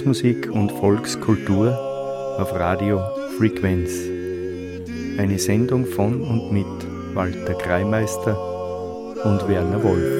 Volksmusik und Volkskultur auf Radio Frequenz. Eine Sendung von und mit Walter Kreimeister und Werner Wolf.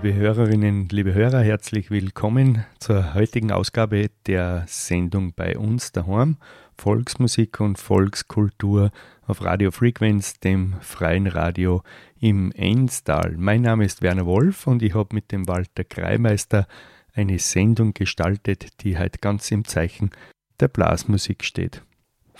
Liebe Hörerinnen, liebe Hörer, herzlich willkommen zur heutigen Ausgabe der Sendung bei uns daheim. Volksmusik und Volkskultur auf Radio Frequenz, dem freien Radio im Enstal. Mein Name ist Werner Wolf und ich habe mit dem Walter Kreimeister eine Sendung gestaltet, die halt ganz im Zeichen der Blasmusik steht.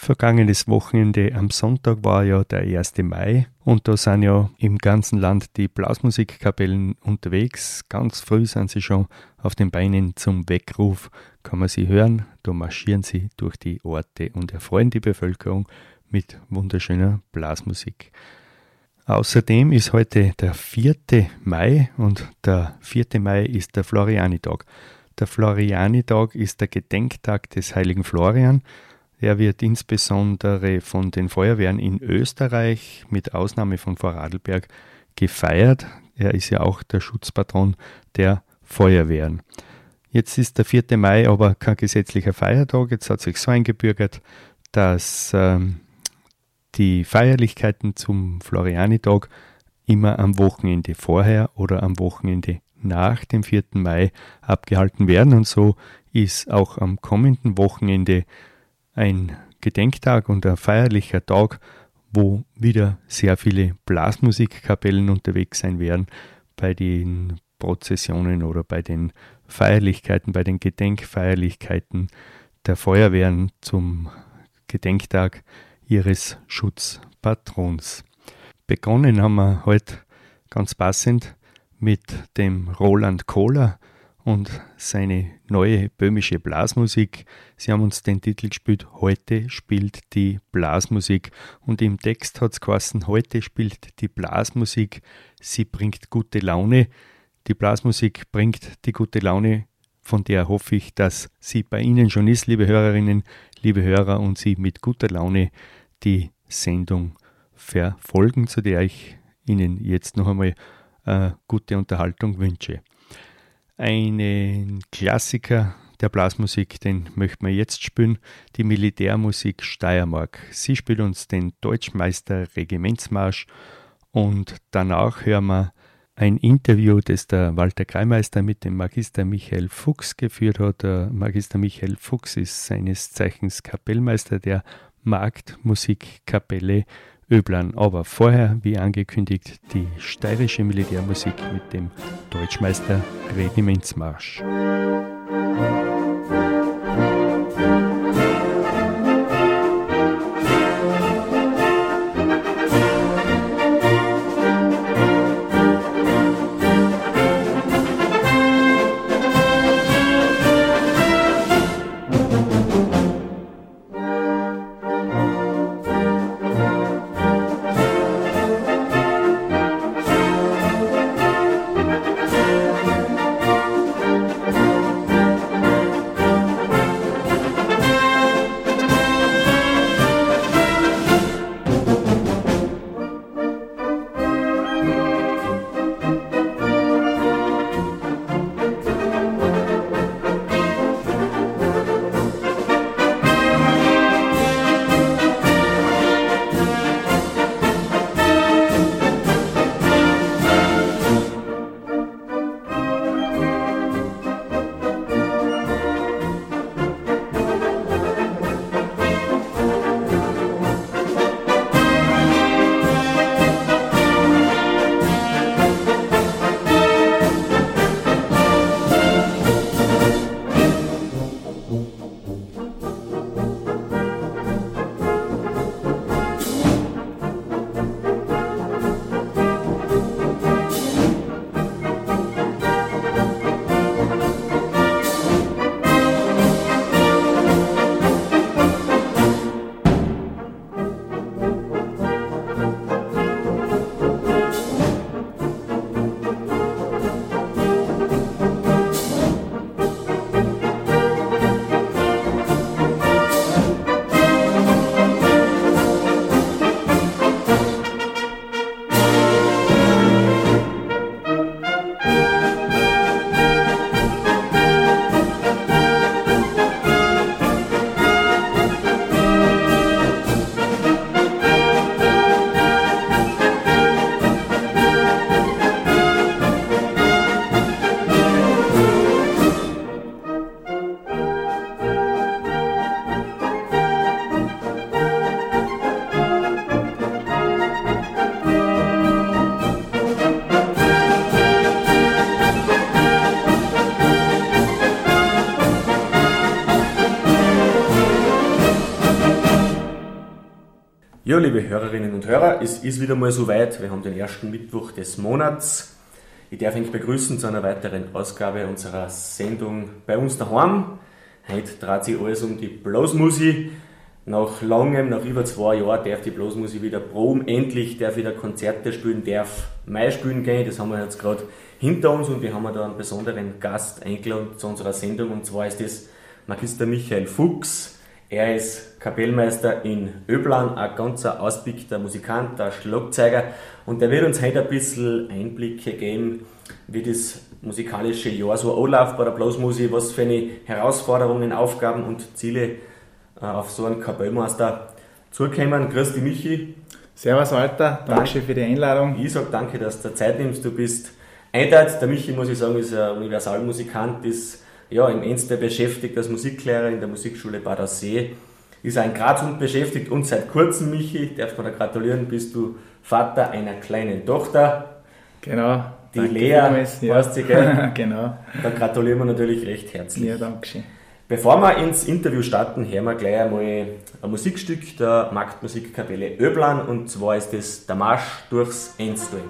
Vergangenes Wochenende am Sonntag war ja der 1. Mai und da sind ja im ganzen Land die Blasmusikkapellen unterwegs. Ganz früh sind sie schon auf den Beinen zum Weckruf, kann man sie hören. Da marschieren sie durch die Orte und erfreuen die Bevölkerung mit wunderschöner Blasmusik. Außerdem ist heute der 4. Mai und der 4. Mai ist der Florianitag. Der Florianitag ist der Gedenktag des heiligen Florian. Er wird insbesondere von den Feuerwehren in Österreich mit Ausnahme von Vorarlberg gefeiert. er ist ja auch der Schutzpatron der Feuerwehren. Jetzt ist der 4. Mai aber kein gesetzlicher Feiertag. Jetzt hat sich so eingebürgert, dass ähm, die Feierlichkeiten zum Florianitag immer am Wochenende vorher oder am Wochenende nach dem 4. Mai abgehalten werden. Und so ist auch am kommenden Wochenende ein Gedenktag und ein feierlicher Tag, wo wieder sehr viele Blasmusikkapellen unterwegs sein werden bei den Prozessionen oder bei den Feierlichkeiten, bei den Gedenkfeierlichkeiten der Feuerwehren zum Gedenktag ihres Schutzpatrons. Begonnen haben wir heute ganz passend mit dem Roland Kohler und seine neue böhmische Blasmusik. Sie haben uns den Titel gespielt, heute spielt die Blasmusik. Und im Text hat es geheißen, heute spielt die Blasmusik, sie bringt gute Laune. Die Blasmusik bringt die gute Laune, von der hoffe ich, dass sie bei Ihnen schon ist, liebe Hörerinnen, liebe Hörer, und Sie mit guter Laune die Sendung verfolgen, zu der ich Ihnen jetzt noch einmal äh, gute Unterhaltung wünsche. Einen Klassiker der Blasmusik, den möchten wir jetzt spielen, die Militärmusik Steiermark. Sie spielt uns den Deutschmeister Regimentsmarsch und danach hören wir ein Interview, das der Walter Kreimeister mit dem Magister Michael Fuchs geführt hat. Der Magister Michael Fuchs ist seines Zeichens Kapellmeister der Marktmusikkapelle Öblern. Aber vorher, wie angekündigt, die steirische Militärmusik mit dem Deutschmeister Regimentsmarsch. Ja, liebe Hörerinnen und Hörer, es ist wieder mal soweit. Wir haben den ersten Mittwoch des Monats. Ich darf euch begrüßen zu einer weiteren Ausgabe unserer Sendung bei uns daheim. Heute dreht sich alles um die Blasmusik. Nach langem, nach über zwei Jahren darf die Blasmusik wieder proben. Endlich darf wieder Konzerte spielen, darf Mai spielen gehen. Das haben wir jetzt gerade hinter uns und wir haben da einen besonderen Gast eingeladen zu unserer Sendung und zwar ist das Magister Michael Fuchs. Er ist Kapellmeister in Öblan, ein ganz ausgepickter Musikant, ein Schlagzeuger und der wird uns heute ein bisschen Einblicke geben, wie das musikalische Jahr so anläuft bei der Blasmusik, was für eine Herausforderungen, Aufgaben und Ziele äh, auf so einen Kapellmeister zukommen. Grüß dich, Michi. Servus, Alter. Dankeschön für die Einladung. Ich sage danke, dass du Zeit nimmst. Du bist einteilt. Der Michi, muss ich sagen, ist ein Universalmusikant, ist ja, im Ernst beschäftigt als Musiklehrer in der Musikschule Bad Aussee. Ist ein Graz und beschäftigt und seit kurzem, Michi, darf man da gratulieren, bist du Vater einer kleinen Tochter. Genau. Die Danke Lea, vielmals, ja. weißt du, gell? genau. Da gratulieren wir natürlich recht herzlich. Ja, Dankeschön. Bevor wir ins Interview starten, hören wir gleich einmal ein Musikstück der Marktmusikkapelle Öblan und zwar ist es der Marsch durchs Enstal.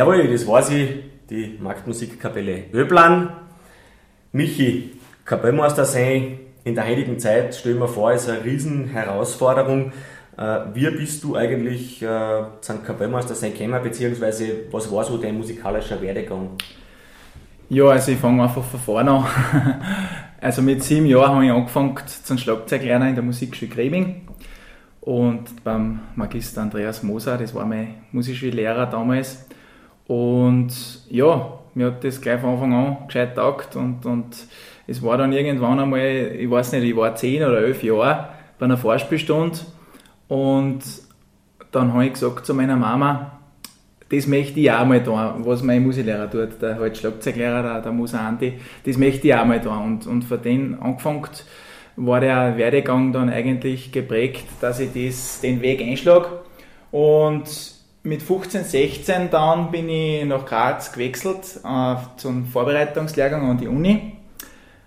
Jawohl, das war sie, die Marktmusikkapelle Öblan. Michi, Kapellmeister sein in der heutigen Zeit, stell mir vor, ist eine Riesenherausforderung. Äh, Wie bist du eigentlich äh, zum Kapellmeister sein gekommen, beziehungsweise was war so dein musikalischer Werdegang? Ja, also ich fange einfach von vorne an. Also mit sieben Jahren habe ich angefangen zum Schlagzeuglerner in der Musikschule Grebing. Und beim Magister Andreas Moser, das war mein Musikschullehrer damals. Und ja, mir hat das gleich von Anfang an gescheit taugt und, und es war dann irgendwann einmal, ich weiß nicht, ich war zehn oder elf Jahre bei einer Vorspielstunde und dann habe ich gesagt zu meiner Mama, das möchte ich auch mal da, was mein Musiklehrer tut, der halt Schlagzeuglehrer, der, der Musa Andi, das möchte ich auch mal da. Und, und von dem angefangen war der Werdegang dann eigentlich geprägt, dass ich das, den Weg einschlage. Und mit 15, 16 dann bin ich nach Graz gewechselt äh, zum Vorbereitungslehrgang an die Uni.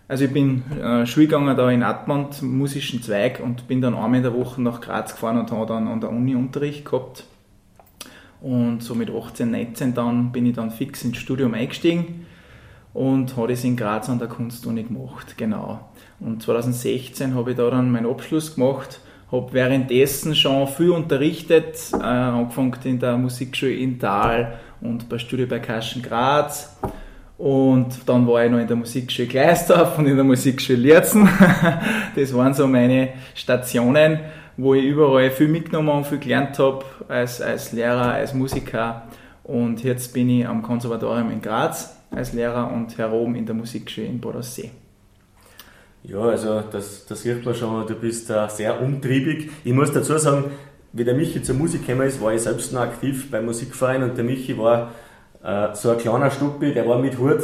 Also ich bin äh, Schule gegangen da in Atmund, musischen Zweig und bin dann einmal in der Woche nach Graz gefahren und habe dann an der Uni Unterricht gehabt. Und so mit 18, 19 dann bin ich dann fix ins Studium eingestiegen und habe das in Graz an der Kunstuni gemacht, genau. Und 2016 habe ich da dann meinen Abschluss gemacht, habe währenddessen schon viel unterrichtet, äh, angefangen in der Musikschule in Thal und bei Studio Percussion Graz. Und dann war ich noch in der Musikschule Gleisdorf und in der Musikschule Lierzen. das waren so meine Stationen, wo ich überall viel mitgenommen und viel gelernt habe als, als Lehrer, als Musiker. Und jetzt bin ich am Konservatorium in Graz als Lehrer und herum in der Musikschule in Bodossee. Ja, also das, das sieht man schon, du bist uh, sehr umtriebig. Ich muss dazu sagen, wie der Michi zur Musik gekommen ist, war ich selbst noch aktiv beim Musikverein und der Michi war uh, so ein kleiner Stuppi, der war mit Hut,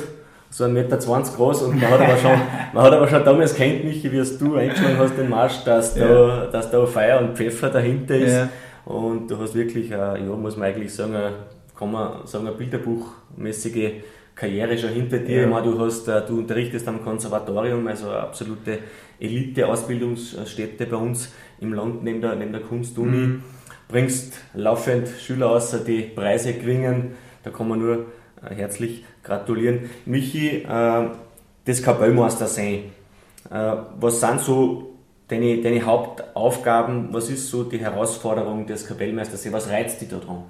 so 1,20 Meter groß und man hat aber schon, man hat aber schon damals kennt, Michi, wie es du eingeschlagen hast, den Marsch, dass da, ja. dass da Feuer und Pfeffer dahinter ist. Ja. Und du hast wirklich, uh, ja, muss man eigentlich sagen, kann man sagen, eine bilderbuchmäßige Karriere schon hinter dir. Ja. Meine, du, hast, äh, du unterrichtest am Konservatorium, also eine absolute Elite-Ausbildungsstätte bei uns im Land neben der, neben der Kunstuni. Mhm. Bringst laufend Schüler aus, die Preise gewinnen. Da kann man nur äh, herzlich gratulieren. Michi, äh, das Kapellmeister sein. Was sind so deine, deine Hauptaufgaben? Was ist so die Herausforderung des Kapellmeisters? Was reizt dich da dran?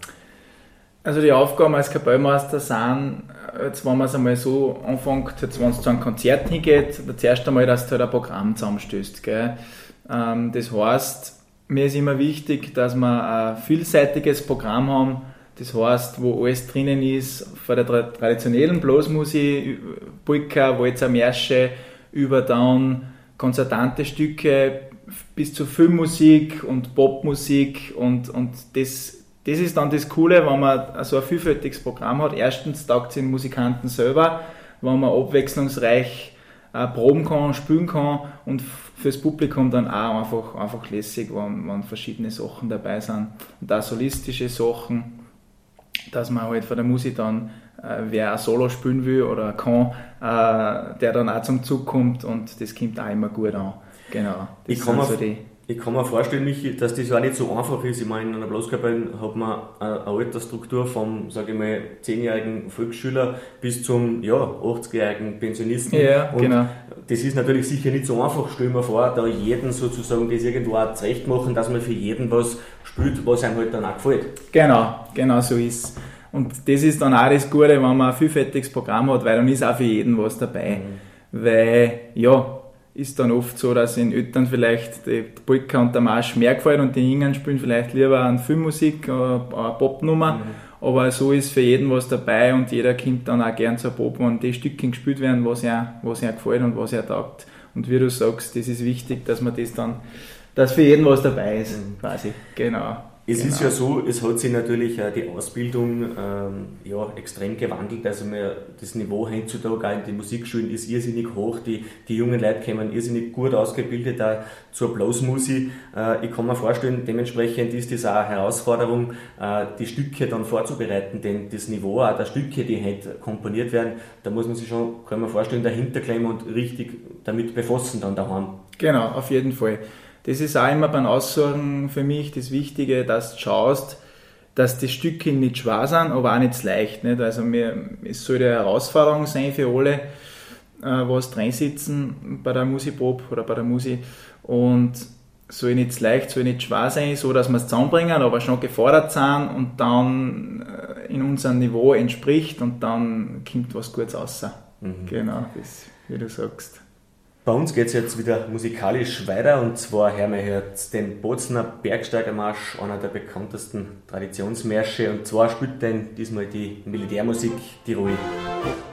Also die Aufgaben als Kapellmeister sind, jetzt wenn man es einmal so anfängt, jetzt wenn es zu einem Konzert hingeht, zuerst einmal, dass du halt ein Programm zusammenstößt. Gell? Ähm, das heißt, mir ist immer wichtig, dass wir ein vielseitiges Programm haben, das heißt, wo alles drinnen ist, von der traditionellen Blasmusik, Polka, Walzer, Märsche, über dann konzertante Stücke bis zu Filmmusik und Popmusik und, und das das ist dann das Coole, wenn man so ein vielfältiges Programm hat. Erstens taugt es den Musikanten selber, wenn man abwechslungsreich äh, proben kann, spielen kann und fürs Publikum dann auch einfach, einfach lässig, wenn, wenn verschiedene Sachen dabei sind. Und auch solistische Sachen, dass man halt von der Musik dann, äh, wer ein Solo spielen will oder kann, äh, der dann auch zum Zug kommt und das kommt auch immer gut an. Genau. Das ich kann, so die ich kann mir vorstellen, Michi, dass das ja nicht so einfach ist. Ich meine, in einer Blaskapelle hat man eine Altersstruktur vom, sage ich mal, 10-jährigen Volksschüler bis zum ja, 80-jährigen Pensionisten. Ja, und genau. Das ist natürlich sicher nicht so einfach, stellen wir vor, da jeden sozusagen das irgendwo auch zurecht machen, dass man für jeden was spielt, was einem halt dann auch gefällt. Genau, genau so ist Und das ist dann auch das Gute, wenn man ein vielfältiges Programm hat, weil dann ist auch für jeden was dabei. Mhm. Weil, ja, ist dann oft so, dass in Eltern vielleicht die Polka und der Marsch mehr gefallen und die Jungen spielen vielleicht lieber an Filmmusik oder eine Popnummer. Mhm. Aber so ist für jeden was dabei und jeder kommt dann auch gern zur Pop, wenn die Stückchen gespielt werden, was er, was er gefällt und was er taugt. Und wie du sagst, das ist wichtig, dass man das dann, dass für jeden was dabei ist, mhm. quasi. Genau. Es genau. ist ja so, es hat sich natürlich äh, die Ausbildung ähm, ja, extrem gewandelt. Also mehr, das Niveau heutzutage auch in den Musikschulen ist irrsinnig hoch. Die, die jungen Leute kommen irrsinnig gut ausgebildet auch zur Blasmusik. Äh, ich kann mir vorstellen, dementsprechend ist das auch eine Herausforderung, äh, die Stücke dann vorzubereiten. Denn das Niveau auch der Stücke, die heute komponiert werden, da muss man sich schon, kann man vorstellen, dahinter klemmen und richtig damit befassen dann daheim. Genau, auf jeden Fall das ist auch immer beim Aussuchen für mich das Wichtige, dass du schaust, dass die Stücke nicht schwer sind, aber auch nicht leicht. Nicht? Also mir, es soll eine Herausforderung sein für alle, äh, was drin sitzen bei der Musikprobe oder bei der Musik. Und soll nicht leicht, soll nicht schwer sein, so dass wir es zusammenbringen, aber schon gefordert sind und dann äh, in unserem Niveau entspricht und dann kommt was Gutes raus. Mhm. Genau, das, wie du sagst. Bei uns geht es jetzt wieder musikalisch weiter und zwar hören wir jetzt den Bozner Bergsteigermarsch, einer der bekanntesten Traditionsmärsche und zwar spielt denn diesmal die Militärmusik Tirol. Michi,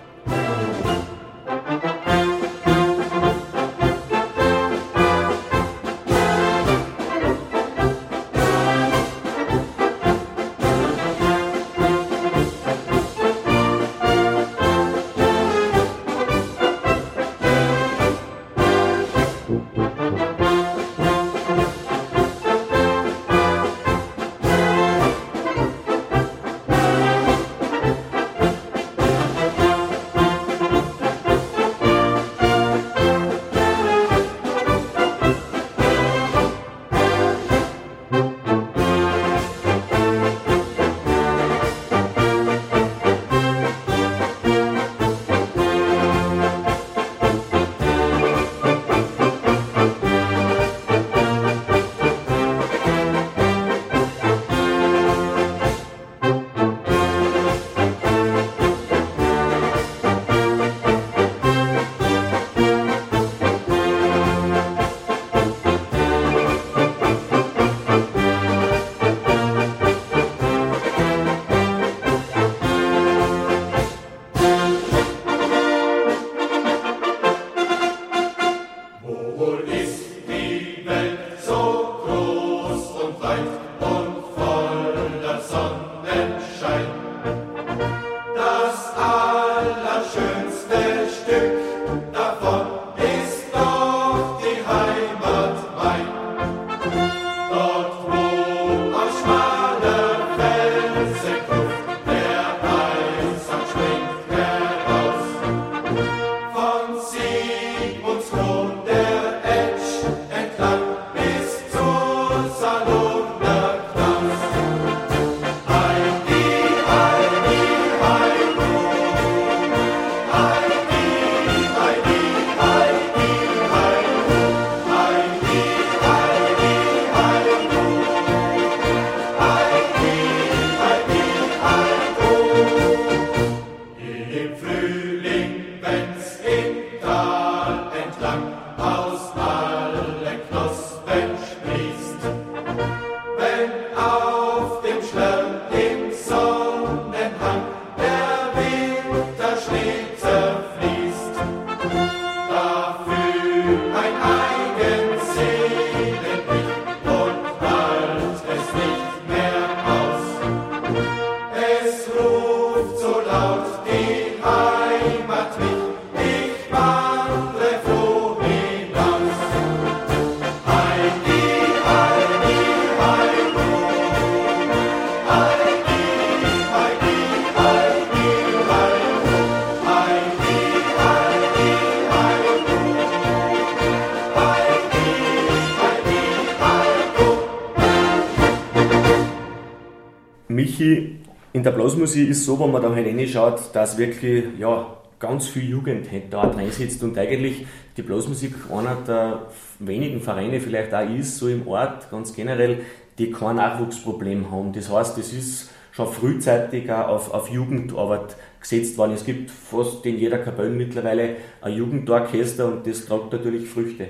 Blasmusik ist so, wenn man da halt reinschaut, dass wirklich ja, ganz viel Jugend da drin sitzt und eigentlich die Blasmusik einer der wenigen Vereine vielleicht auch ist, so im Ort ganz generell, die kein Nachwuchsproblem haben. Das heißt, es ist schon frühzeitig auch auf, auf Jugendarbeit gesetzt worden. Es gibt fast in jeder Kapelle mittlerweile ein Jugendorchester und das trägt natürlich Früchte.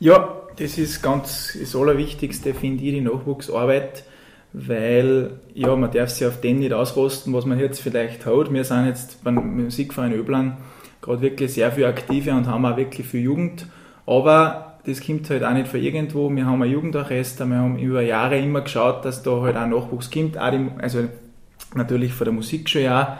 Ja, das ist ganz das Allerwichtigste, finde ich, die Nachwuchsarbeit weil ja, man darf sich auf den nicht ausrosten, was man jetzt vielleicht hat. Wir sind jetzt beim Musikverein Öblan gerade wirklich sehr viel aktive und haben auch wirklich viel Jugend, aber das kommt halt auch nicht von irgendwo. Wir haben ein Jugendorchester, wir haben über Jahre immer geschaut, dass da halt auch Nachwuchs kommt, auch die, also natürlich von der Musik schon ja.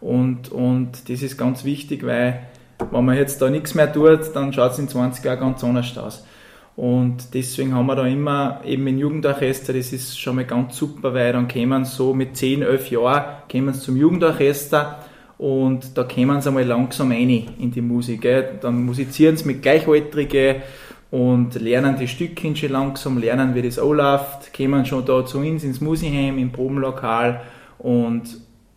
Und, und das ist ganz wichtig, weil wenn man jetzt da nichts mehr tut, dann schaut es in 20 Jahren ganz anders aus. Und deswegen haben wir da immer eben ein Jugendorchester, das ist schon mal ganz super, weil dann kommen so mit 10, 11 Jahren zum Jugendorchester und da kommen sie einmal langsam rein in die Musik. Dann musizieren sie mit Gleichaltrigen und lernen die Stückchen schon langsam, lernen wie das anläuft, kommen schon da zu uns ins Musikheim, im Probenlokal und,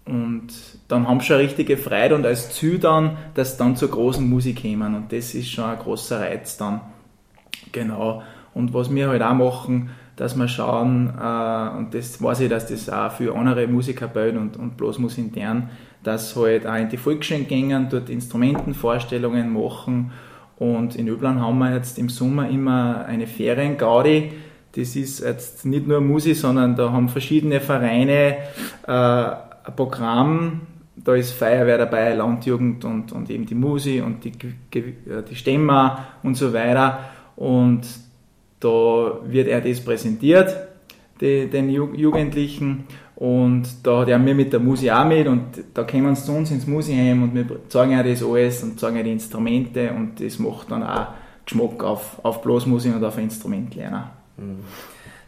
und dann haben sie schon richtige Freude und als Ziel dann, dass sie dann zur großen Musik kommen und das ist schon ein großer Reiz dann. Genau. Und was wir halt auch machen, dass wir schauen, äh, und das weiß ich, dass das auch für andere Musiker bauen und, und bloß muss intern, dass halt auch in die Volksschulen gehen, dort Instrumentenvorstellungen machen. Und in Öblan haben wir jetzt im Sommer immer eine Feriengaudi. Das ist jetzt nicht nur Musik, sondern da haben verschiedene Vereine äh, ein Programm. Da ist Feuerwehr dabei, Landjugend und, und eben die Musik und die, die Stemmer und so weiter. Und da wird er das präsentiert, den Jugendlichen. Und da hat er mir mit der Musik auch mit und da kommen sie zu uns ins Musikheim und wir zeigen ja das alles und zeigen ja die Instrumente und das macht dann auch Geschmack auf, auf Blasmusik und auf lernen. Mhm.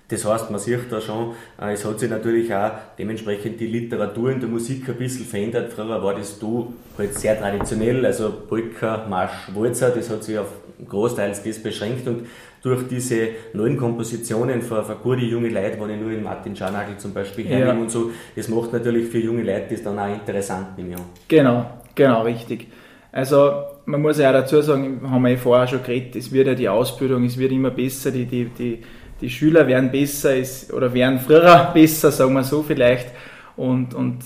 Das heißt, man sieht da schon, äh, es hat sich natürlich auch dementsprechend die Literatur in der Musik ein bisschen verändert. Früher war das du halt sehr traditionell, also Polka, Marsch, Walzer, das hat sich auf großteils das beschränkt und durch diese neuen Kompositionen für, für gute junge Leute, wenn ich nur in Martin Scharnagel zum Beispiel hernehme ja. und so, das macht natürlich für junge Leute das dann auch interessant, nehme ich Genau, genau, richtig. Also man muss ja auch dazu sagen, haben wir ja vorher schon geredet, es wird ja die Ausbildung, es wird immer besser, die, die, die die Schüler werden besser ist, oder werden früher besser, sagen wir so vielleicht. Und, und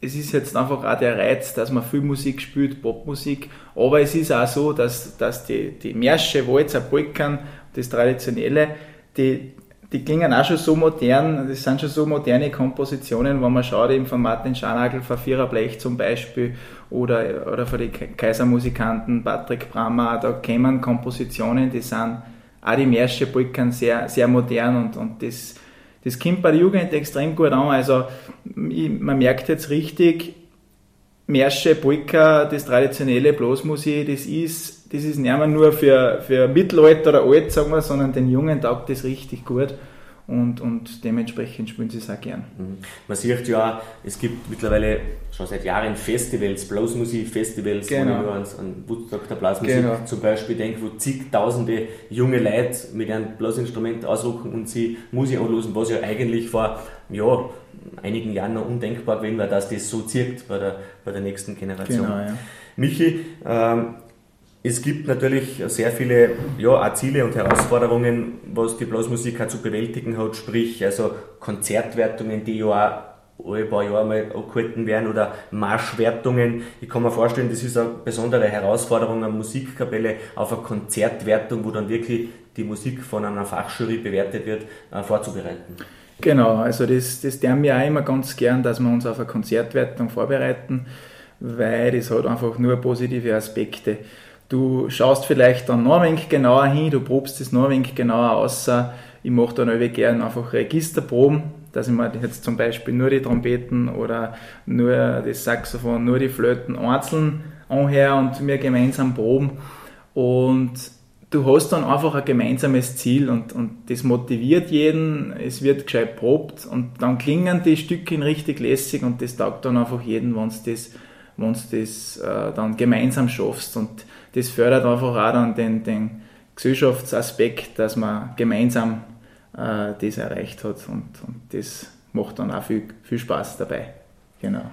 es ist jetzt einfach auch der Reiz, dass man viel Musik spielt, Popmusik. Aber es ist auch so, dass, dass die, die Märsche, Walzer, Polkern, das Traditionelle, die, die klingen auch schon so modern, das sind schon so moderne Kompositionen, wenn man schaut, eben von Martin Scharnagel, von Vierer Blech zum Beispiel, oder, oder von den Kaisermusikanten, Patrick Brammer, da kämen Kompositionen, die sind auch die Märsche Polkern sehr, sehr modern und, und das, das kommt bei der Jugend extrem gut an. Also man merkt jetzt richtig, Märsche, Polka, das traditionelle Blasmusik, das ist, das ist nicht mehr nur für, für Mittelalter oder alt, sagen wir, sondern den Jungen taugt das richtig gut und, und dementsprechend spielen sie es auch gern. Mhm. Man sieht ja, es gibt mittlerweile schon seit Jahren Festivals, Blasmusik-Festivals, genau. wenn ich nur an, Woodstock der Blasmusik genau. zum Beispiel denke, wo zigtausende junge Leute mit einem Blasinstrument ausrücken und sie Musik anlösen, was ja eigentlich vor ja, einigen Jahren noch undenkbar gewesen war, dass das so zirkt bei der, bei der nächsten Generation. Genau, ja. Michi, ähm, es gibt natürlich sehr viele ja, Ziele und Herausforderungen, was die Blasmusik zu bewältigen hat, sprich also Konzertwertungen, die ja auch alle paar Jahre mal angehalten werden oder Marschwertungen. Ich kann mir vorstellen, das ist eine besondere Herausforderung, eine Musikkapelle auf eine Konzertwertung, wo dann wirklich die Musik von einer Fachjury bewertet wird, äh, vorzubereiten. Genau, also das, das tun wir auch immer ganz gern, dass wir uns auf eine Konzertwertung vorbereiten weil das hat einfach nur positive Aspekte. Du schaust vielleicht dann noch ein wenig genauer hin, du probst das noch ein wenig genauer aus. Ich mache dann auch gerne einfach Registerproben, dass ich mir jetzt zum Beispiel nur die Trompeten oder nur das Saxophon, nur die Flöten einzeln anhöre und mir gemeinsam proben. Und du hast dann einfach ein gemeinsames Ziel und, und das motiviert jeden, es wird gescheit probt und dann klingen die Stücke richtig lässig und das taugt dann einfach jeden, wenn du das, wenn's das äh, dann gemeinsam schaffst und das fördert einfach auch dann den, den Gesellschaftsaspekt, dass man gemeinsam äh, das erreicht hat und, und das macht dann auch viel, viel Spaß dabei. Genau.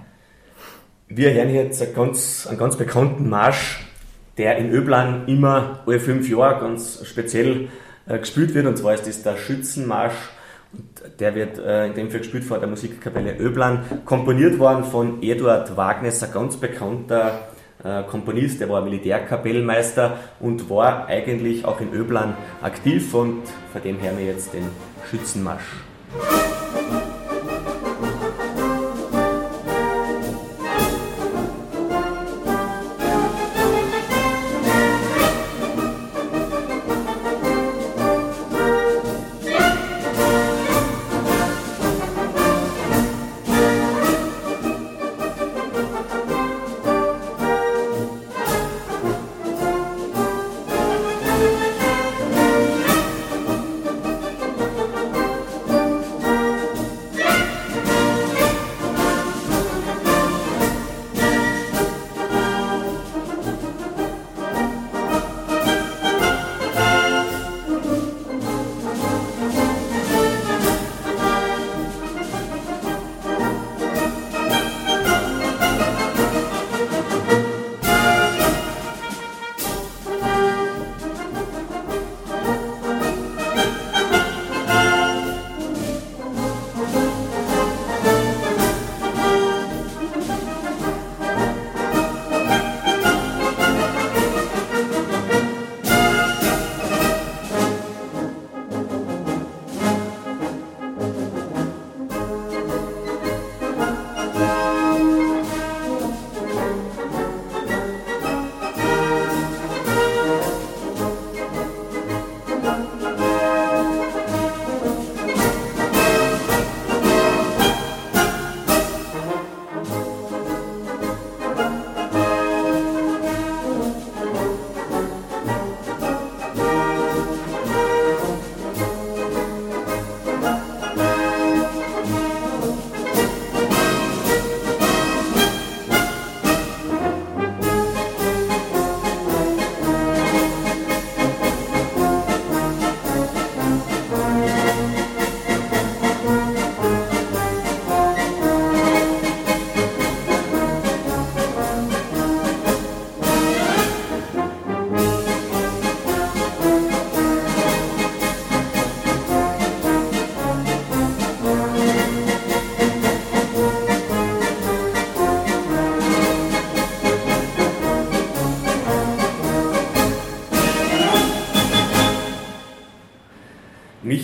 Wir hören jetzt einen ganz, einen ganz bekannten Marsch, der in Öblan immer alle fünf Jahre ganz speziell äh, gespielt wird, und zwar ist das der Schützenmarsch. Und der wird äh, in dem Fall gespielt von der Musikkapelle Öblan, komponiert worden von Eduard Wagnes, ein ganz bekannter Komponist, der war Militärkapellmeister und war eigentlich auch in Öblan aktiv und von dem hören wir jetzt den Schützenmarsch.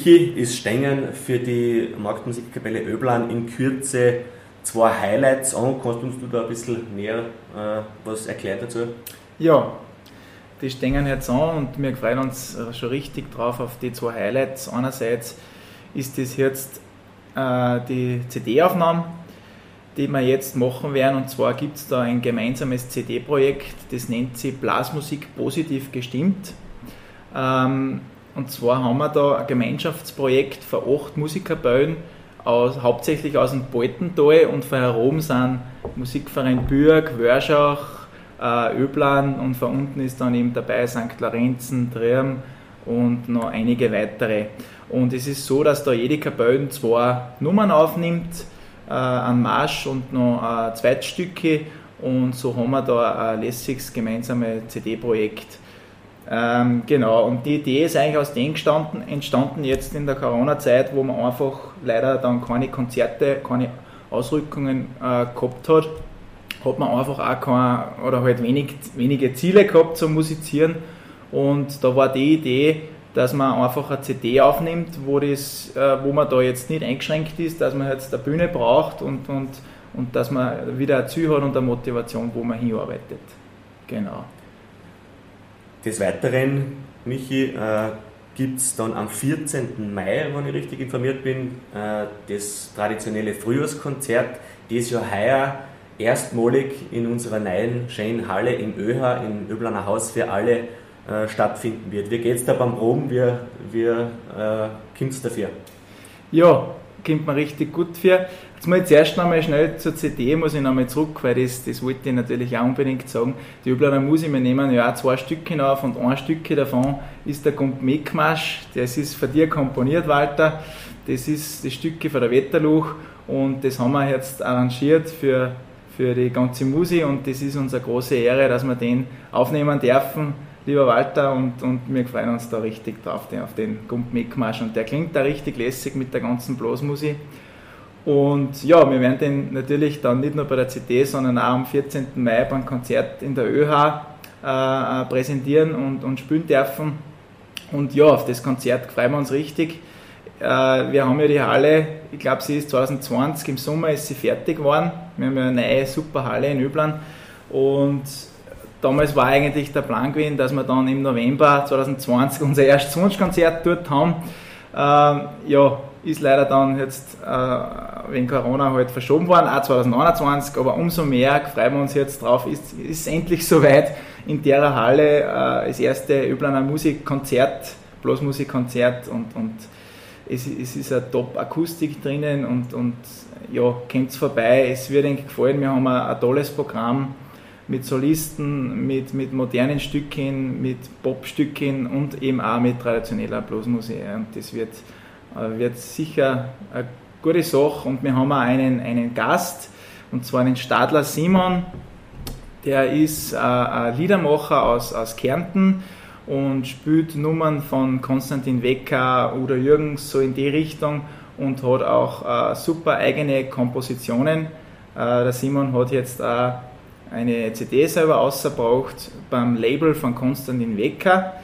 Michi ist Stengen für die Marktmusikkapelle Öblan in Kürze zwei Highlights an. Kannst du uns da ein bisschen näher äh, was erklären dazu? Ja, die stehen jetzt an und wir freuen uns äh, schon richtig drauf auf die zwei Highlights. Einerseits ist das jetzt äh, die CD-Aufnahme, die wir jetzt machen werden. Und zwar gibt es da ein gemeinsames CD-Projekt, das nennt sich Blasmusik positiv gestimmt. Ähm, und zwar haben wir da ein Gemeinschaftsprojekt für acht Musikerbauern, aus, hauptsächlich aus dem Baltental und von herum sind Musikverein Bürg, Wörschach, äh, Öblan und von unten ist dann eben dabei St. Lorenzen, Triam und noch einige weitere. Und es ist so, dass da jede Kapelle zwei Nummern aufnimmt, äh, einen Marsch und noch äh, Zweitstücke und so haben wir da ein lässiges gemeinsames CD-Projekt ähm, genau, und die Idee ist eigentlich aus dem gestanden, entstanden jetzt in der Corona-Zeit, wo man einfach leider dann keine Konzerte, keine Ausrückungen äh, gehabt hat, hat man einfach auch keine, oder halt wenig, wenige Ziele gehabt zum Musizieren. Und da war die Idee, dass man einfach eine CD aufnimmt, wo, das, äh, wo man da jetzt nicht eingeschränkt ist, dass man jetzt eine Bühne braucht und, und und dass man wieder ein Ziel hat und eine Motivation, wo man hinarbeitet. Genau. Des Weiteren, Michi, äh, gibt es dann am 14. Mai, wenn ich richtig informiert bin, äh, das traditionelle Frühjahrskonzert, das ja heuer erstmalig in unserer neuen schönen Halle im ÖH, im Öblaner Haus für alle äh, stattfinden wird. Wie geht es da beim Proben? Wie, wie äh, kommt es dafür? Ja, kommt man richtig gut für. Jetzt muss ich zuerst nochmal schnell zur CD, muss ich nochmal zurück, weil das, das wollte ich natürlich auch unbedingt sagen. Die Öblaner Musik, wir nehmen ja auch zwei Stücke auf und ein Stück davon ist der Gump Mekmasch, das ist von dir komponiert, Walter. Das ist das Stücke von der Wetterluch und das haben wir jetzt arrangiert für, für die ganze Musik und das ist unsere große Ehre, dass wir den aufnehmen dürfen lieber Walter, und, und wir freuen uns da richtig drauf, den, auf den Gump Mickmarsch. Und der klingt da richtig lässig mit der ganzen Blasmusik. Und ja, wir werden den natürlich dann nicht nur bei der CD, sondern auch am 14. Mai beim Konzert in der ÖH äh, präsentieren und, und spielen dürfen. Und ja, auf das Konzert freuen wir uns richtig. Äh, wir haben ja die Halle, ich glaube, sie ist 2020 im Sommer ist sie fertig geworden. Wir haben ja eine neue super Halle in Öblan. Und damals war eigentlich der Plan gewesen, dass wir dann im November 2020 unser erstes Wunschkonzert dort haben. Ähm, ja, ist leider dann jetzt äh, wegen Corona halt verschoben worden, auch 2029, aber umso mehr freuen wir uns jetzt drauf, ist, ist endlich soweit. In der Halle äh, das erste Öblaner Musikkonzert, Blasmusikkonzert und, und es, es ist eine Top-Akustik drinnen und, und ja, kommt vorbei, es wird euch gefallen, wir haben ein, ein tolles Programm, mit Solisten, mit, mit modernen Stücken, mit Popstücken und eben auch mit traditioneller Bluesmusik. Und das wird, äh, wird sicher eine gute Sache. Und wir haben auch einen, einen Gast, und zwar den Stadler Simon. Der ist äh, ein Liedermacher aus, aus Kärnten und spielt Nummern von Konstantin Wecker oder Jürgens so in die Richtung und hat auch äh, super eigene Kompositionen. der Simon hat jetzt auch eine CD selber ausgebraucht beim Label von Konstantin Wecker.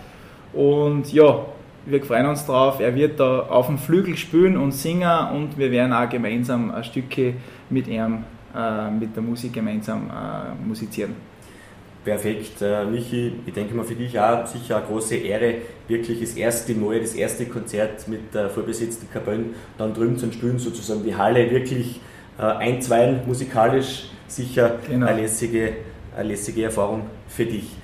Und ja, wir freuen uns drauf. Er wird da auf dem Flügel spielen und singen und wir werden auch gemeinsam ein Stücke mit ihm, äh, mit der Musik gemeinsam äh, musizieren. Perfekt, äh, Michi, ich denke mal für dich auch sicher eine große Ehre, wirklich das erste Mal, das erste Konzert mit äh, vorbesetzten Kapellen dann drüben zu spielen, sozusagen die Halle wirklich äh, einzweilen musikalisch sicher genau. eine, lässige, eine lässige Erfahrung für dich.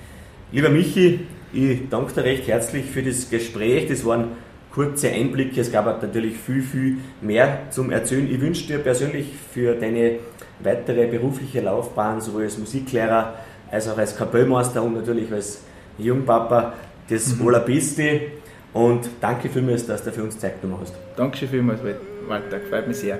Lieber Michi, ich danke dir recht herzlich für das Gespräch. Das waren kurze Einblicke. Es gab natürlich viel, viel mehr zum Erzählen. Ich wünsche dir persönlich für deine weitere berufliche Laufbahn, sowohl als Musiklehrer als auch als Kapellmeister und natürlich als Jungpapa, das mhm. Allerbeste. Und danke vielmals, dass du für uns Zeit genommen hast. Dankeschön vielmals, Walter. Freut mich sehr.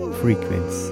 frequency.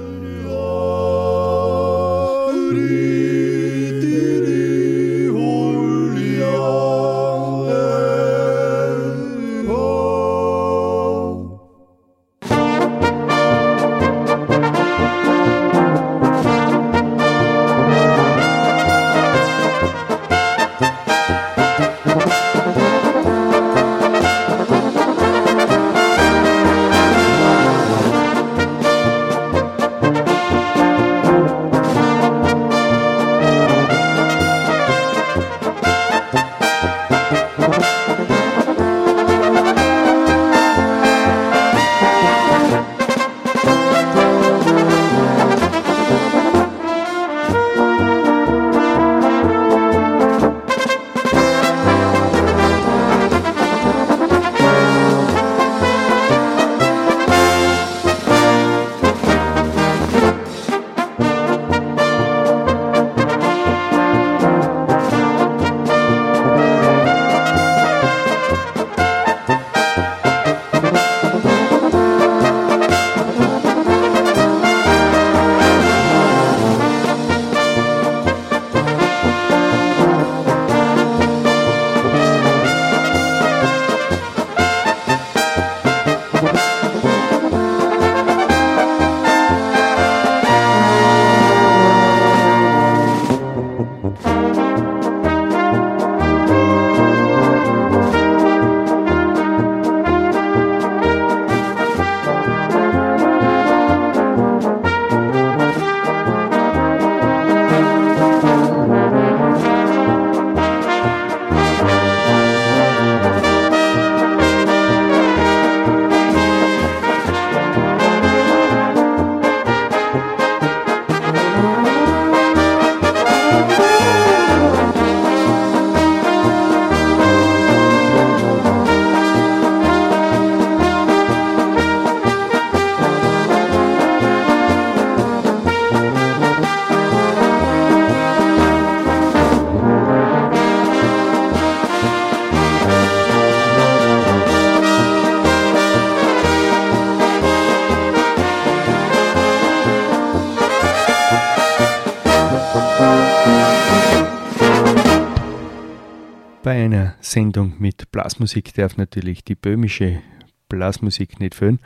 Bei einer Sendung mit Blasmusik darf natürlich die böhmische Blasmusik nicht fehlen.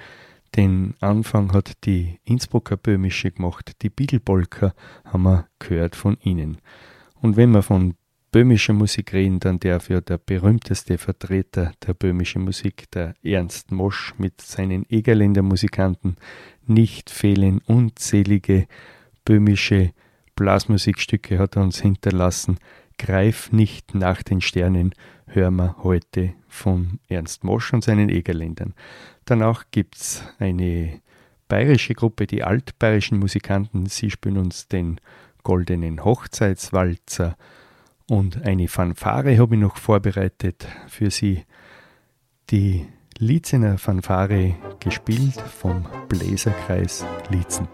Den Anfang hat die Innsbrucker Böhmische gemacht. Die Biegelpolka haben wir gehört von ihnen. Und wenn wir von böhmischer Musik reden, dann darf ja der berühmteste Vertreter der böhmischen Musik, der Ernst Mosch mit seinen Egerländer Musikanten, nicht fehlen. Unzählige böhmische Blasmusikstücke hat er uns hinterlassen. Greif nicht nach den Sternen, hören wir heute von Ernst Mosch und seinen Egerländern. Danach gibt es eine bayerische Gruppe, die altbayerischen Musikanten. Sie spielen uns den Goldenen Hochzeitswalzer und eine Fanfare habe ich noch vorbereitet für Sie. Die Lietzener Fanfare gespielt vom Bläserkreis Lietzen.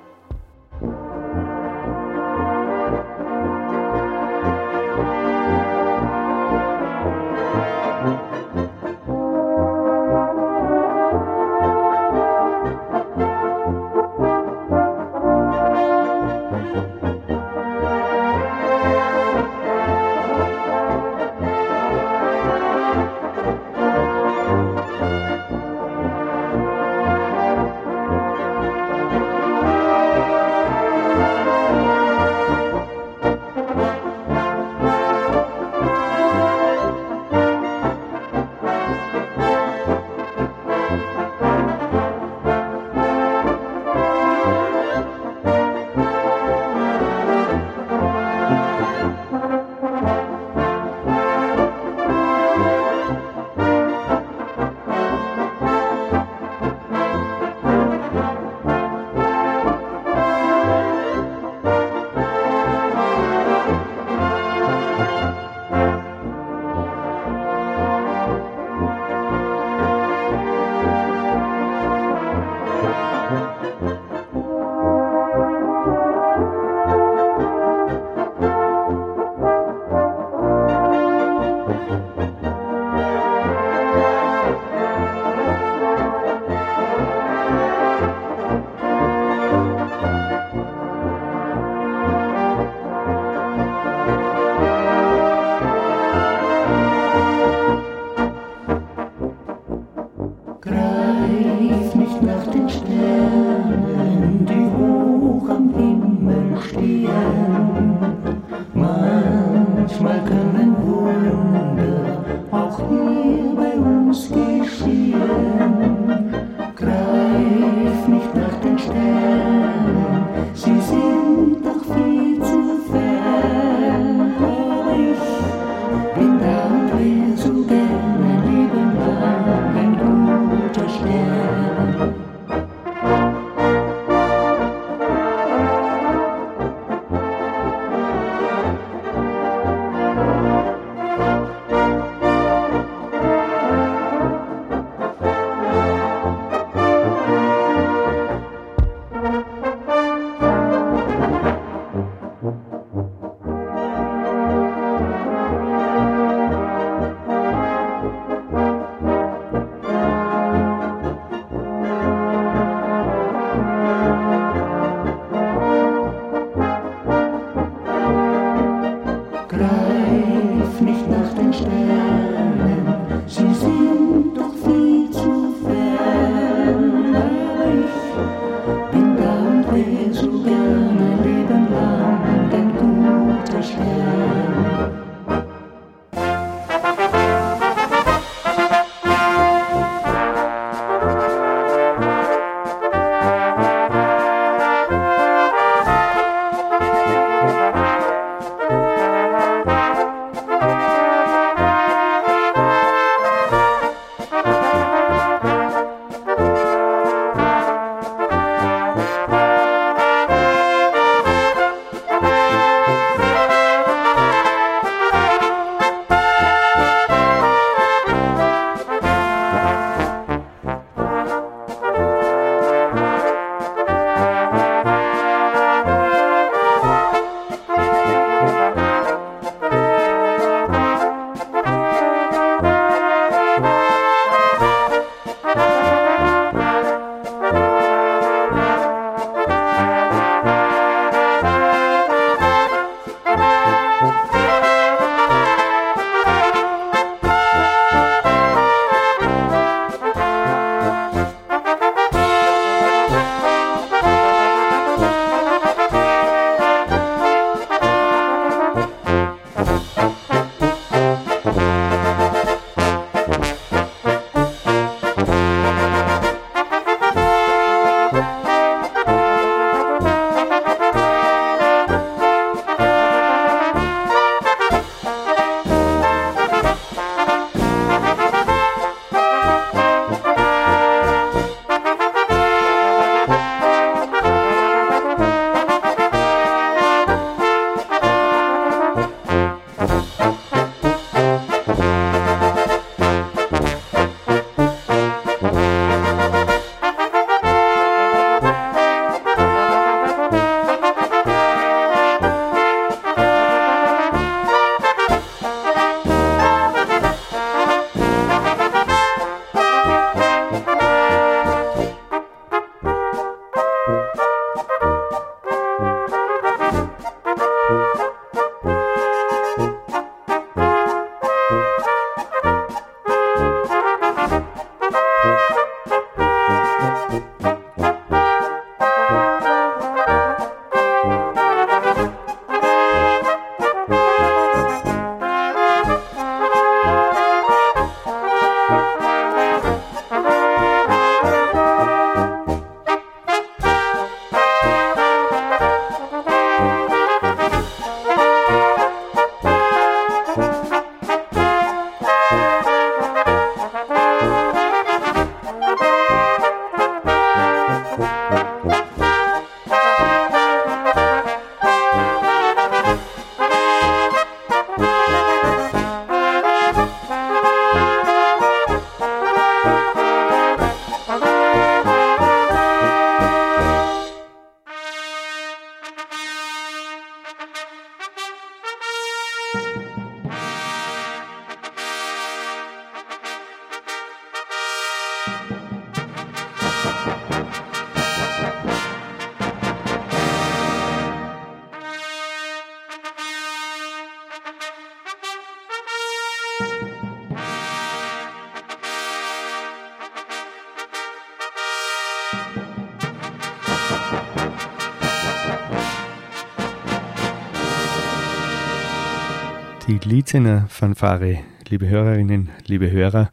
Die Liedzener Fanfare, liebe Hörerinnen, liebe Hörer,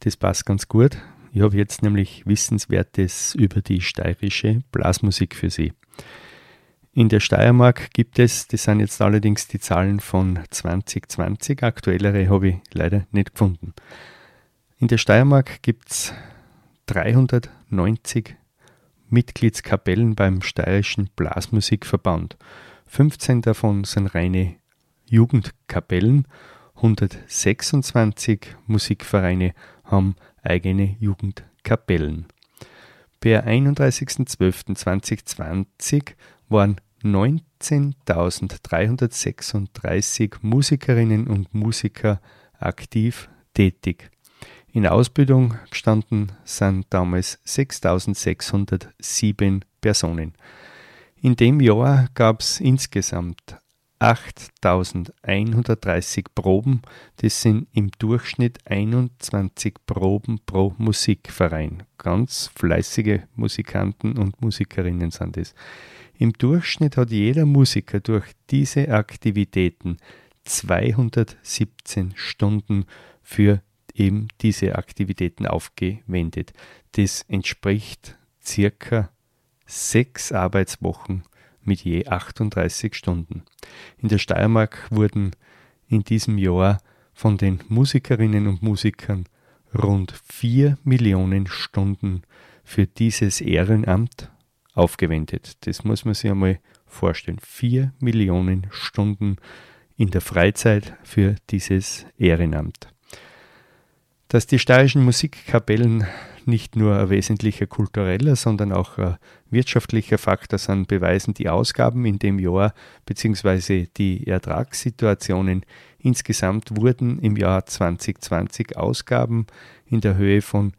das passt ganz gut. Ich habe jetzt nämlich Wissenswertes über die steirische Blasmusik für Sie. In der Steiermark gibt es, das sind jetzt allerdings die Zahlen von 2020, aktuellere habe ich leider nicht gefunden. In der Steiermark gibt es 390 Mitgliedskapellen beim Steirischen Blasmusikverband. 15 davon sind reine Jugendkapellen, 126 Musikvereine haben eigene Jugendkapellen. Per 31.12.2020 waren 19.336 Musikerinnen und Musiker aktiv tätig. In Ausbildung gestanden sind damals 6.607 Personen. In dem Jahr gab es insgesamt 8130 Proben. Das sind im Durchschnitt 21 Proben pro Musikverein. Ganz fleißige Musikanten und Musikerinnen sind es. Im Durchschnitt hat jeder Musiker durch diese Aktivitäten 217 Stunden für eben diese Aktivitäten aufgewendet. Das entspricht circa sechs Arbeitswochen mit je 38 Stunden. In der Steiermark wurden in diesem Jahr von den Musikerinnen und Musikern rund 4 Millionen Stunden für dieses Ehrenamt aufgewendet. Das muss man sich einmal vorstellen. 4 Millionen Stunden in der Freizeit für dieses Ehrenamt. Dass die steirischen Musikkapellen nicht nur ein wesentlicher kultureller, sondern auch wirtschaftlicher Faktor sind, beweisen die Ausgaben in dem Jahr bzw. die Ertragssituationen. Insgesamt wurden im Jahr 2020 Ausgaben in der Höhe von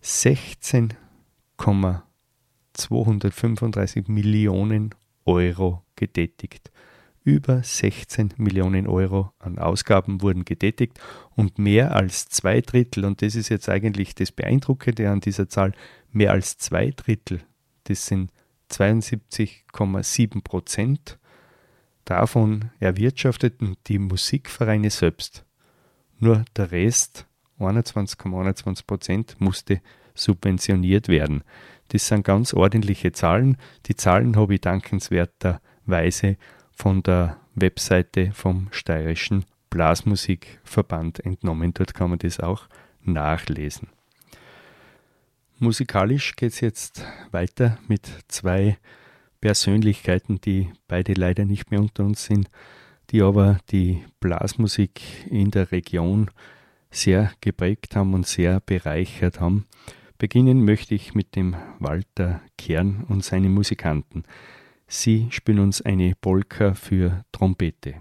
16,235 Millionen Euro getätigt. Über 16 Millionen Euro an Ausgaben wurden getätigt und mehr als zwei Drittel, und das ist jetzt eigentlich das Beeindruckende an dieser Zahl, mehr als zwei Drittel, das sind 72,7 Prozent, davon erwirtschafteten die Musikvereine selbst. Nur der Rest, 21,21 Prozent, musste subventioniert werden. Das sind ganz ordentliche Zahlen. Die Zahlen habe ich dankenswerterweise von der Webseite vom Steirischen Blasmusikverband entnommen. Dort kann man das auch nachlesen. Musikalisch geht es jetzt weiter mit zwei Persönlichkeiten, die beide leider nicht mehr unter uns sind, die aber die Blasmusik in der Region sehr geprägt haben und sehr bereichert haben. Beginnen möchte ich mit dem Walter Kern und seinen Musikanten. Sie spielen uns eine Polka für Trompete.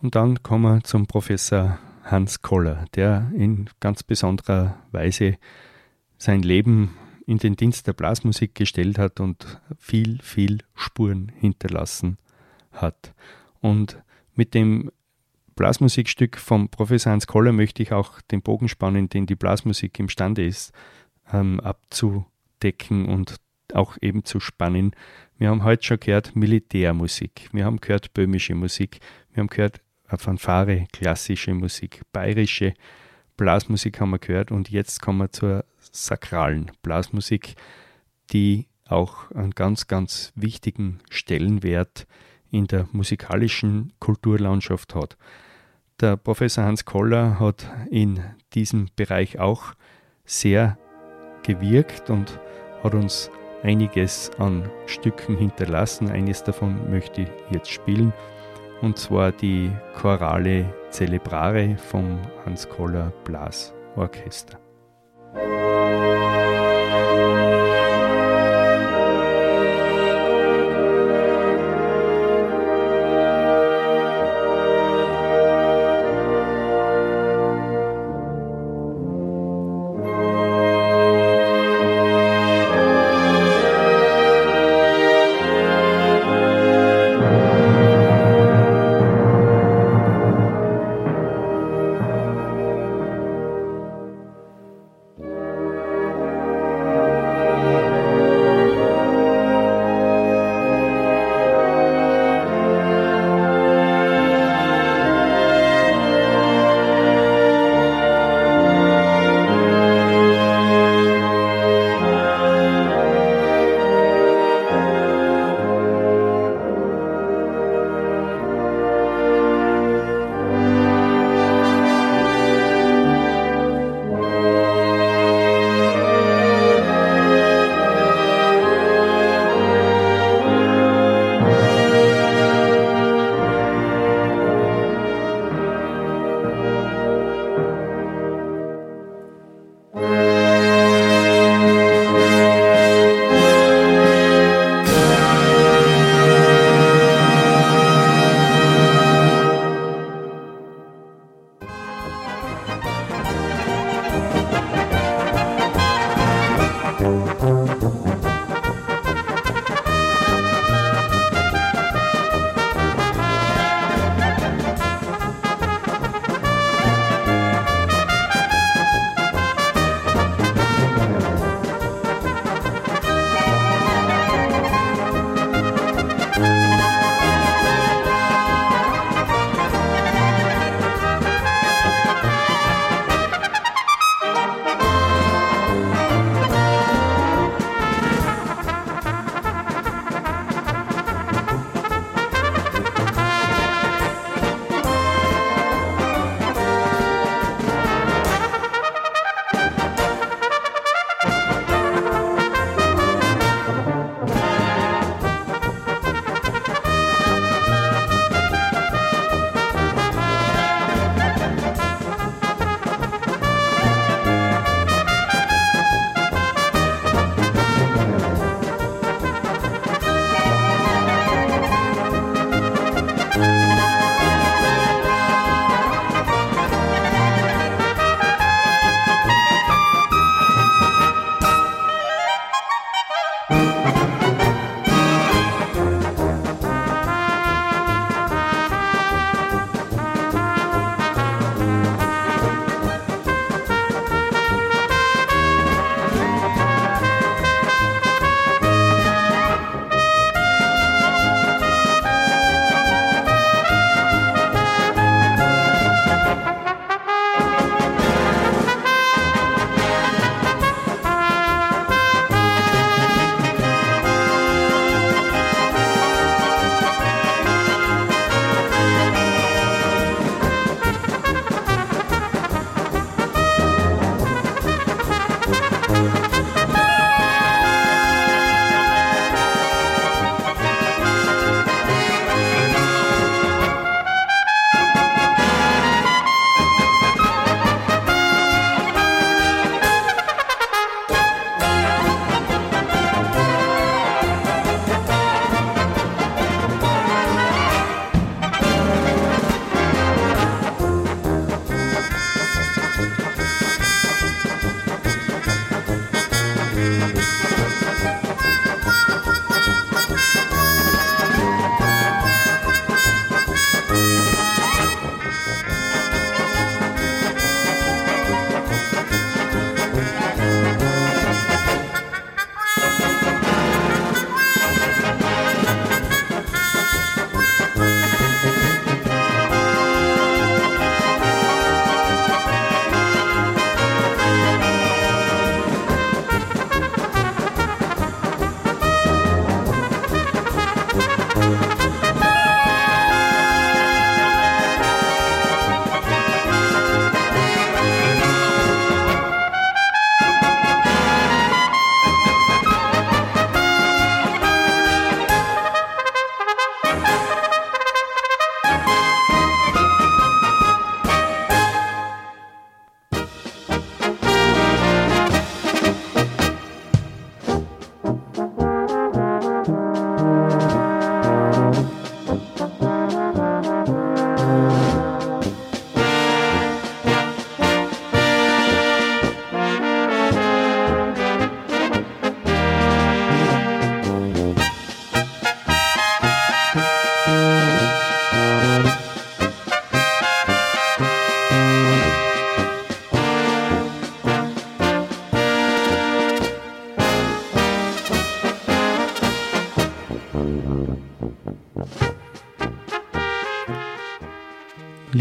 Und dann kommen wir zum Professor Hans Koller, der in ganz besonderer Weise sein Leben in den Dienst der Blasmusik gestellt hat und viel, viel Spuren hinterlassen hat. Und mit dem Blasmusikstück vom Professor Hans Koller möchte ich auch den Bogen spannen, den die Blasmusik imstande ist, ähm, abzudecken und auch eben zu spannen. Wir haben heute schon gehört Militärmusik, wir haben gehört böhmische Musik, wir haben gehört Fanfare, klassische Musik, bayerische Blasmusik haben wir gehört und jetzt kommen wir zur sakralen Blasmusik, die auch einen ganz, ganz wichtigen Stellenwert in der musikalischen Kulturlandschaft hat. Der Professor Hans Koller hat in diesem Bereich auch sehr gewirkt und hat uns einiges an Stücken hinterlassen. Eines davon möchte ich jetzt spielen, und zwar die Chorale Celebrare vom Hans Koller Blas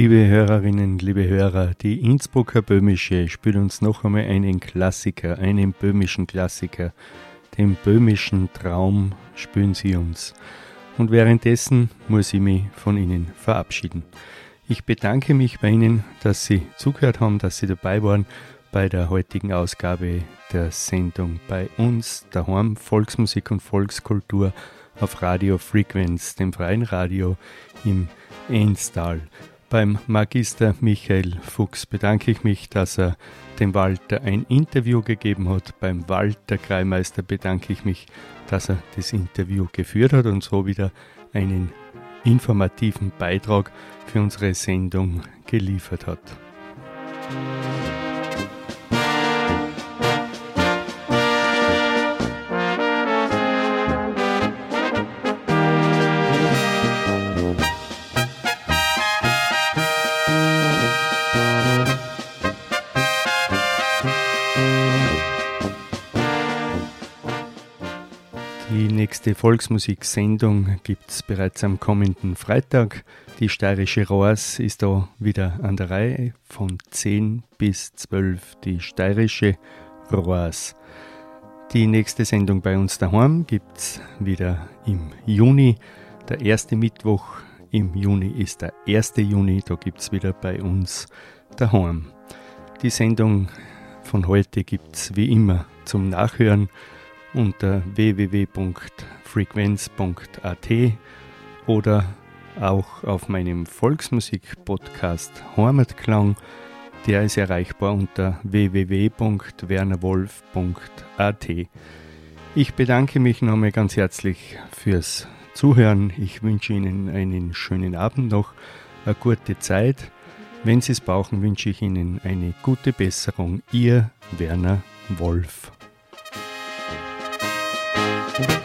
Liebe Hörerinnen, liebe Hörer, die Innsbrucker Böhmische spielt uns noch einmal einen Klassiker, einen böhmischen Klassiker. Den böhmischen Traum spüren sie uns. Und währenddessen muss ich mich von Ihnen verabschieden. Ich bedanke mich bei Ihnen, dass Sie zugehört haben, dass Sie dabei waren bei der heutigen Ausgabe der Sendung bei uns, daheim Volksmusik und Volkskultur auf Radio Frequenz, dem freien Radio im Enstal. Beim Magister Michael Fuchs bedanke ich mich, dass er dem Walter ein Interview gegeben hat. Beim Walter Kreimeister bedanke ich mich, dass er das Interview geführt hat und so wieder einen informativen Beitrag für unsere Sendung geliefert hat. Nächste Volksmusiksendung gibt es bereits am kommenden Freitag. Die steirische Rohrs ist da wieder an der Reihe von 10 bis 12 die steirische Rohrs. Die nächste Sendung bei uns daheim gibt es wieder im Juni. Der erste Mittwoch im Juni ist der 1. Juni, da gibt es wieder bei uns daheim. Die Sendung von heute gibt es wie immer zum Nachhören unter www.frequenz.at oder auch auf meinem Volksmusik-Podcast Heimatklang. Der ist erreichbar unter www.wernerwolf.at. Ich bedanke mich nochmal ganz herzlich fürs Zuhören. Ich wünsche Ihnen einen schönen Abend noch, eine gute Zeit. Wenn Sie es brauchen, wünsche ich Ihnen eine gute Besserung. Ihr Werner Wolf. Heimatklang,